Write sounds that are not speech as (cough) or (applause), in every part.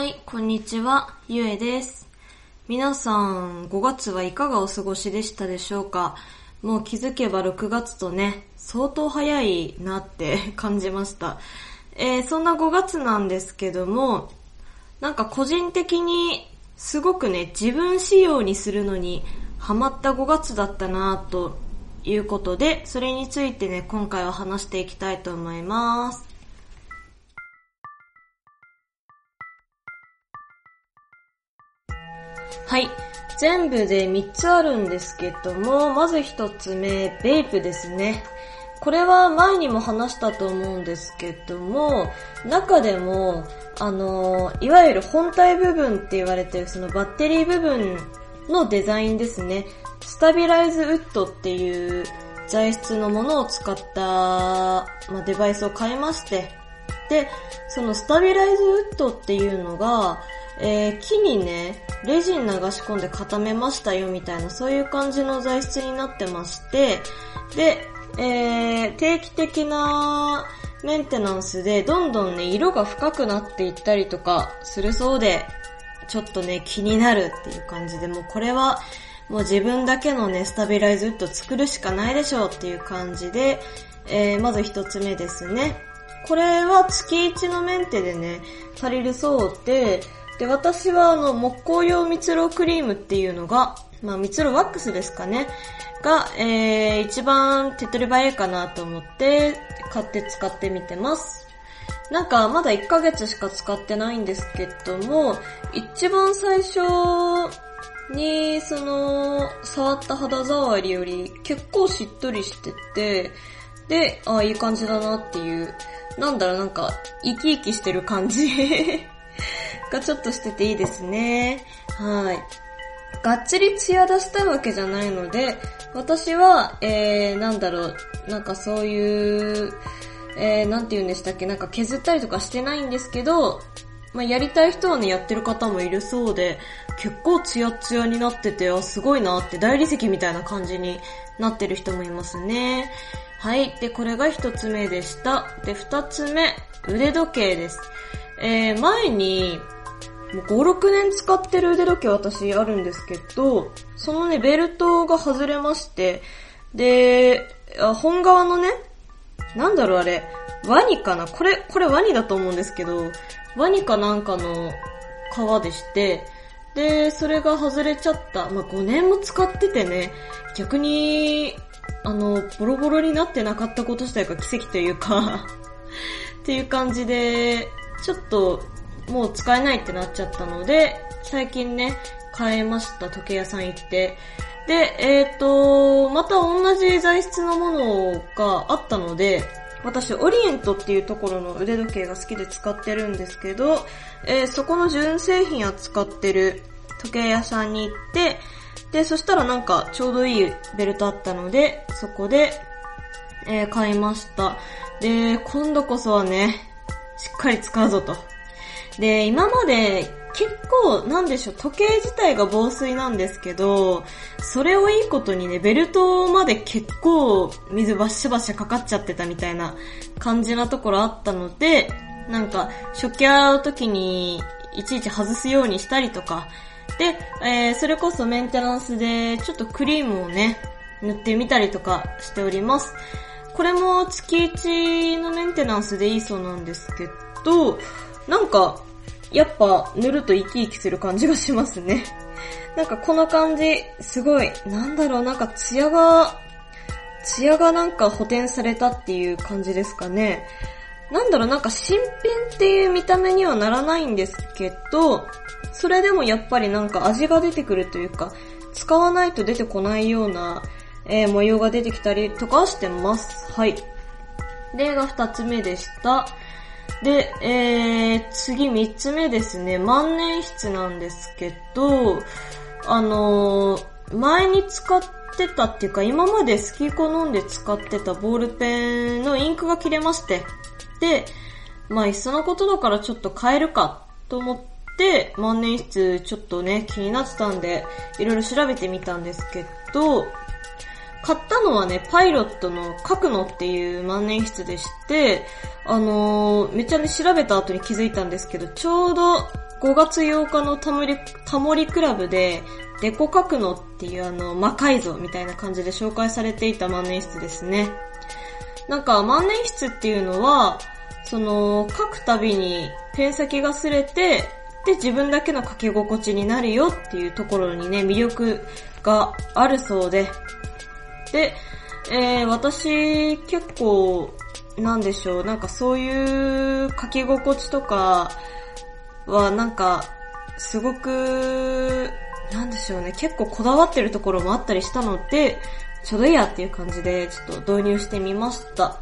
はい、こんにちは、ゆえです。皆さん、5月はいかがお過ごしでしたでしょうか？もう気づけば6月とね、相当早いなって (laughs) 感じました。えー、そんな5月なんですけども、なんか個人的にすごくね、自分仕様にするのにハマった5月だったなということで、それについてね、今回は話していきたいと思います。はい。全部で3つあるんですけども、まず1つ目、ベイプですね。これは前にも話したと思うんですけども、中でも、あの、いわゆる本体部分って言われてるそのバッテリー部分のデザインですね。スタビライズウッドっていう材質のものを使った、まあ、デバイスを買いまして、で、そのスタビライズウッドっていうのが、えー、木にね、レジン流し込んで固めましたよみたいな、そういう感じの材質になってまして、で、えー、定期的なメンテナンスでどんどんね、色が深くなっていったりとかするそうで、ちょっとね、気になるっていう感じで、もうこれは、もう自分だけのね、スタビライズウッド作るしかないでしょうっていう感じで、えー、まず一つ目ですね。これは月1のメンテでね、足りるそうで、で、私はあの、木工用蜜蝋クリームっていうのが、まあ蜜蝋ワックスですかね。が、えー、一番手っ取り早いかなと思って、買って使ってみてます。なんか、まだ1ヶ月しか使ってないんですけども、一番最初に、その、触った肌触りより結構しっとりしてて、で、ああいい感じだなっていう、なんだろう、なんか、生き生きしてる感じ (laughs) がちょっとしてていいですね。はい。がっつりツヤ出したいわけじゃないので、私は、えー、なんだろう、なんかそういう、えー、なんて言うんでしたっけ、なんか削ったりとかしてないんですけど、まあ、やりたい人はね、やってる方もいるそうで、結構ツヤツヤになってて、あ、すごいなって大理石みたいな感じになってる人もいますね。はい。で、これが一つ目でした。で、二つ目、腕時計です。えー、前に、もう5、6年使ってる腕時計私あるんですけど、そのね、ベルトが外れまして、で、本側のね、なんだろうあれ、ワニかな？これ、これワニだと思うんですけど、ワニかなんかの革でして、で、それが外れちゃった。まあ、5年も使っててね、逆に、あの、ボロボロになってなかったこと自体が奇跡というか (laughs) っていう感じで、ちょっと、もう使えないってなっちゃったので、最近ね、変えました、時計屋さん行って。で、えっ、ー、と、また同じ材質のものがあったので、私、オリエントっていうところの腕時計が好きで使ってるんですけど、えー、そこの純正品扱ってる時計屋さんに行って、で、そしたらなんかちょうどいいベルトあったので、そこで、えー、買いました。で、今度こそはね、しっかり使うぞと。で、今まで結構、なんでしょう、時計自体が防水なんですけど、それをいいことにね、ベルトまで結構水バッシャバッシャかかっちゃってたみたいな感じなところあったので、なんか、食器洗う時にいちいち外すようにしたりとか、で、えー、それこそメンテナンスでちょっとクリームをね、塗ってみたりとかしております。これも月1のメンテナンスでいいそうなんですけど、なんか、やっぱ塗ると生き生きする感じがしますね。(laughs) なんかこの感じ、すごい、なんだろう、なんかツヤが、ツヤがなんか補填されたっていう感じですかね。なんだろう、なんか新品っていう見た目にはならないんですけど、それでもやっぱりなんか味が出てくるというか、使わないと出てこないような、えー、模様が出てきたりとかしてます。はい。例が二つ目でした。で、えー、次三つ目ですね。万年筆なんですけど、あのー、前に使ってたっていうか、今まで好き好んで使ってたボールペンのインクが切れまして、で、まあ、いっそのことだからちょっと変えるかと思って、万年筆ちょっとね、気になってたんで、いろいろ調べてみたんですけど、買ったのはね、パイロットの書くのっていう万年筆でして、あのー、めっちゃね、調べた後に気づいたんですけど、ちょうど5月8日のタモリ、タモリクラブで、デコ書くのっていうあの、魔改造みたいな感じで紹介されていた万年筆ですね。なんか万年筆っていうのは、その、書くたびにペン先が擦れて、で、自分だけの書き心地になるよっていうところにね、魅力があるそうで。で、えー、私結構、なんでしょう、なんかそういう書き心地とかはなんか、すごく、なんでしょうね、結構こだわってるところもあったりしたので、ちょうどいいやっていう感じで、ちょっと導入してみました。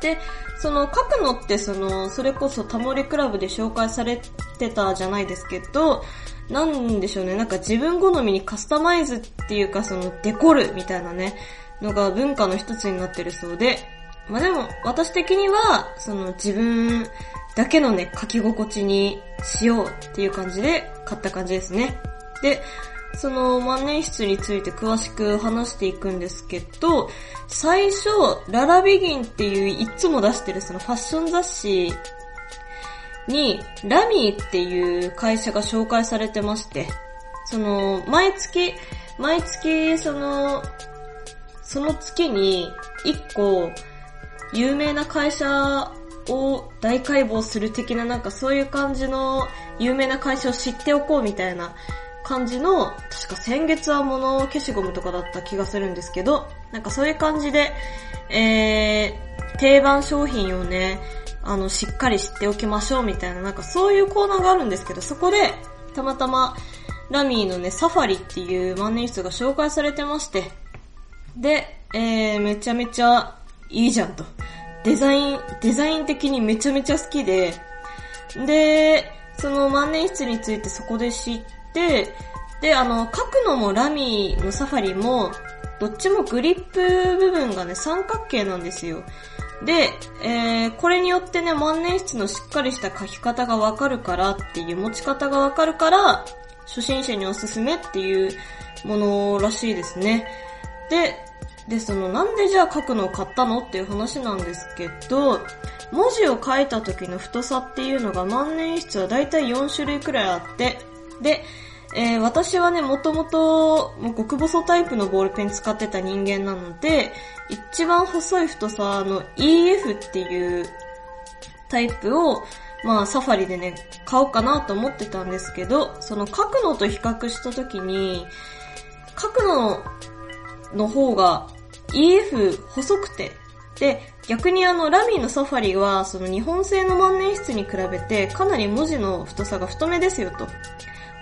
で、その書くのってその、それこそタモリクラブで紹介されてたじゃないですけど、なんでしょうね、なんか自分好みにカスタマイズっていうかそのデコるみたいなね、のが文化の一つになってるそうで、まあでも私的には、その自分だけのね、書き心地にしようっていう感じで買った感じですね。で、その万年筆について詳しく話していくんですけど、最初、ララビギンっていういつも出してるそのファッション雑誌に、ラミーっていう会社が紹介されてまして、その、毎月、毎月、その、その月に一個、有名な会社を大解剖する的ななんかそういう感じの有名な会社を知っておこうみたいな感じの、確か先月は物消しゴムとかだった気がするんですけど、なんかそういう感じで、えー、定番商品をね、あの、しっかり知っておきましょうみたいな、なんかそういうコーナーがあるんですけど、そこで、たまたま、ラミーのね、サファリっていう万年筆が紹介されてまして、で、えー、めちゃめちゃいいじゃんと。デザイン、デザイン的にめちゃめちゃ好きで、で、その万年筆についてそこで知って、で、あの、書くのもラミーのサファリも、どっちもグリップ部分がね、三角形なんですよ。で、えー、これによってね、万年筆のしっかりした書き方がわかるからっていう、持ち方がわかるから、初心者におすすめっていうものらしいですね。で、で、その、なんでじゃあ書くのを買ったのっていう話なんですけど、文字を書いた時の太さっていうのが万年筆はだいたい4種類くらいあって、で、えー、私はね、もともと、もう極細タイプのボールペン使ってた人間なので、一番細い太さの EF っていうタイプを、まあサファリでね、買おうかなと思ってたんですけど、その書くのと比較した時に、書くのの方が EF 細くて、で、逆にあの、ラミーのサファリは、その日本製の万年筆に比べて、かなり文字の太さが太めですよと。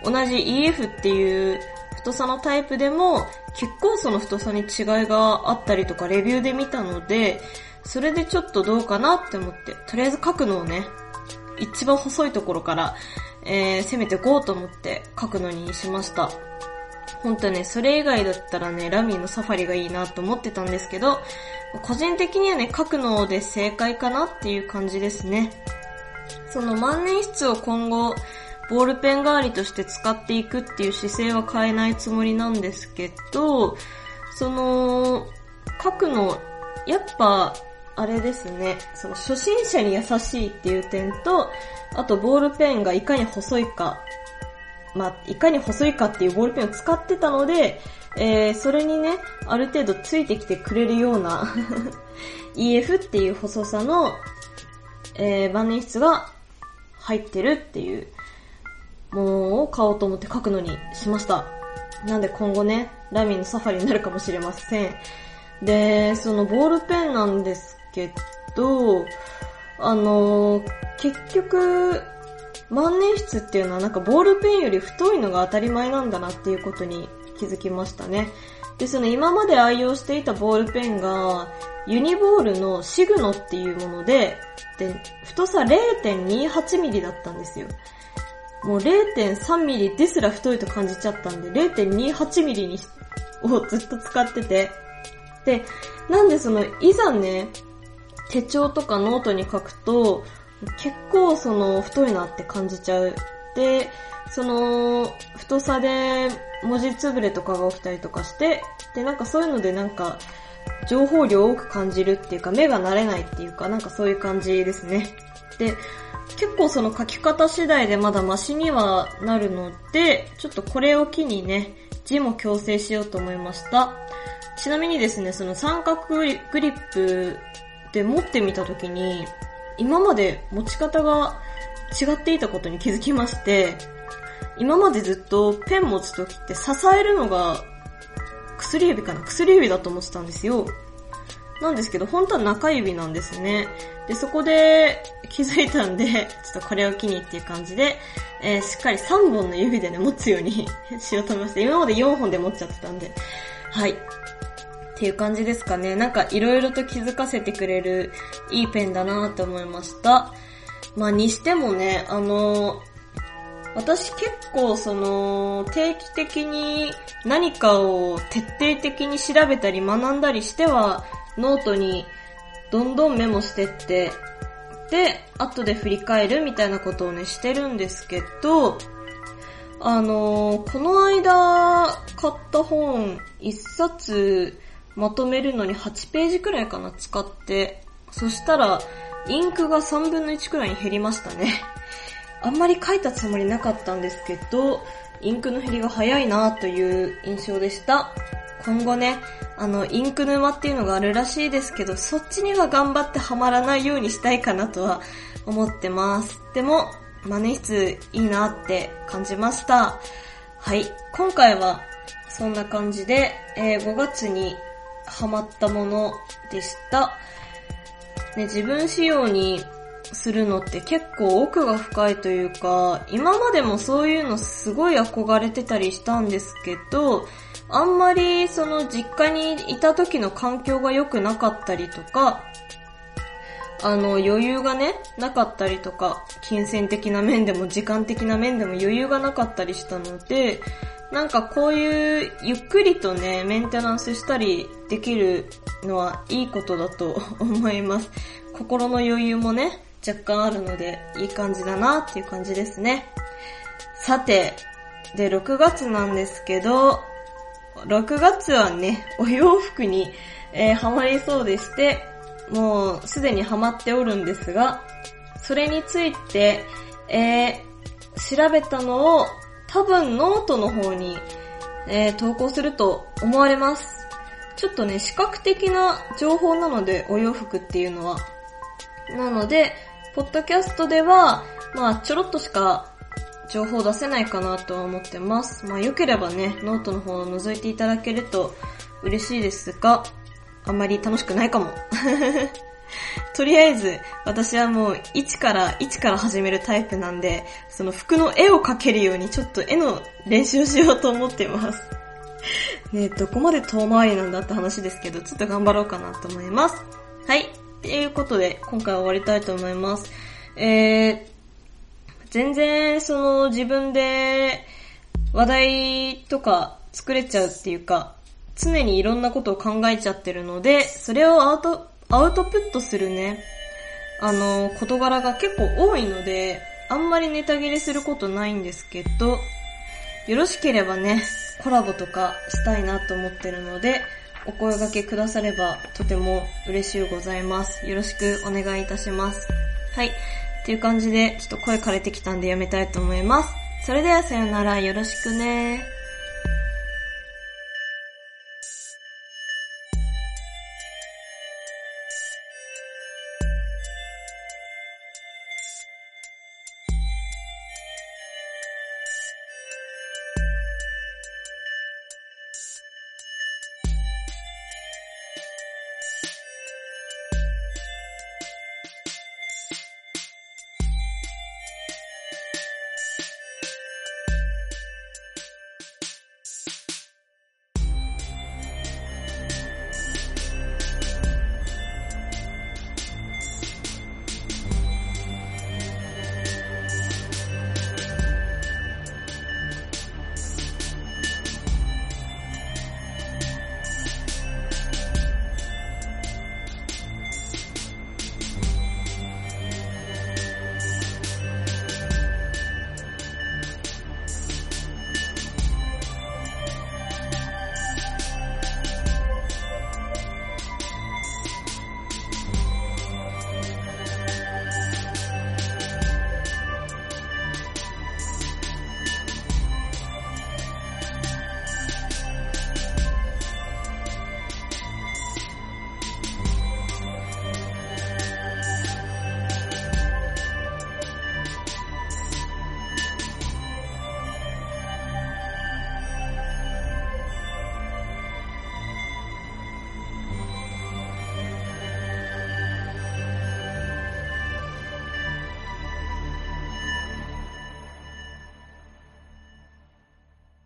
同じ EF っていう太さのタイプでも、結構その太さに違いがあったりとかレビューで見たので、それでちょっとどうかなって思って、とりあえず書くのをね、一番細いところから、えー、攻めていこうと思って書くのにしました。ほんとね、それ以外だったらね、ラミーのサファリがいいなと思ってたんですけど、個人的にはね、書くので正解かなっていう感じですね。その万年筆を今後、ボールペン代わりとして使っていくっていう姿勢は変えないつもりなんですけど、その、書くの、やっぱ、あれですね、その初心者に優しいっていう点と、あとボールペンがいかに細いか、まあ、いかに細いかっていうボールペンを使ってたので、えー、それにね、ある程度ついてきてくれるような (laughs) EF っていう細さの、えー、万年筆が入ってるっていうものを買おうと思って書くのにしました。なんで今後ね、ラミーのサファリになるかもしれません。で、そのボールペンなんですけど、あのー、結局、万年筆っていうのはなんかボールペンより太いのが当たり前なんだなっていうことに気づきましたね。で、その今まで愛用していたボールペンが、ユニボールのシグノっていうもので、で、太さ 0.28mm だったんですよ。もう0.3ミリですら太いと感じちゃったんで、0.28ミリにをずっと使ってて。で、なんでその、いざね、手帳とかノートに書くと、結構その、太いなって感じちゃう。で、その、太さで文字つぶれとかが起きたりとかして、で、なんかそういうのでなんか、情報量多く感じるっていうか、目が慣れないっていうか、なんかそういう感じですね。で、結構その書き方次第でまだマシにはなるので、ちょっとこれを機にね、字も矯正しようと思いました。ちなみにですね、その三角グリップで持ってみたときに、今まで持ち方が違っていたことに気づきまして、今までずっとペン持つときって支えるのが薬指かな？薬指だと思ってたんですよ。なんですけど、本当は中指なんですね。で、そこで気づいたんで、ちょっとこれを機にっていう感じで、えー、しっかり3本の指でね、持つようにしようと思いました。今まで4本で持っちゃってたんで。はい。っていう感じですかね。なんか色々と気づかせてくれるいいペンだなって思いました。まあにしてもね、あの私結構その定期的に何かを徹底的に調べたり学んだりしてはノートにどんどんメモしてって、で、後で振り返るみたいなことをね、してるんですけど、あのー、この間買った本一冊まとめるのに8ページくらいかな、使って。そしたら、インクが3分の1くらいに減りましたね。あんまり書いたつもりなかったんですけど、インクの減りが早いなという印象でした。今後ね、あの、インク沼っていうのがあるらしいですけど、そっちには頑張ってハマらないようにしたいかなとは思ってます。でも、マネ室いいなって感じました。はい。今回はそんな感じで、えー、5月にハマったものでした。ね、自分仕様にするのって結構奥が深いというか、今までもそういうのすごい憧れてたりしたんですけど、あんまりその実家にいた時の環境が良くなかったりとか、あの余裕がね、なかったりとか、金銭的な面でも時間的な面でも余裕がなかったりしたので、なんかこういうゆっくりとね、メンテナンスしたりできるのはいいことだと思います。心の余裕もね、若干あるのでいい感じだなっていう感じですね。さて、で、6月なんですけど、6月はね、お洋服に、えー、ハマりそうでして、もうすでにハマっておるんですが、それについて、えー、調べたのを多分ノートの方に、えー、投稿すると思われます。ちょっとね、視覚的な情報なので、お洋服っていうのは。なので、ポッドキャストでは、まあ、ちょろっとしか情報出せないかなとは思ってます。まあ、良ければね、ノートの方を覗いていただけると嬉しいですが、あんまり楽しくないかも。(laughs) とりあえず、私はもう1から、1から始めるタイプなんで、その服の絵を描けるようにちょっと絵の練習をしようと思ってます。(laughs) ねどこまで遠回りなんだって話ですけど、ちょっと頑張ろうかなと思います。はい。っていうことで、今回は終わりたいと思います。えー、全然、その、自分で、話題とか作れちゃうっていうか、常にいろんなことを考えちゃってるので、それをアウト、アウトプットするね、あの、事柄が結構多いので、あんまりネタ切れすることないんですけど、よろしければね、コラボとかしたいなと思ってるので、お声掛けくださればとても嬉しいございます。よろしくお願いいたします。はい。っていう感じで、ちょっと声枯れてきたんでやめたいと思います。それではさよなら、よろしくね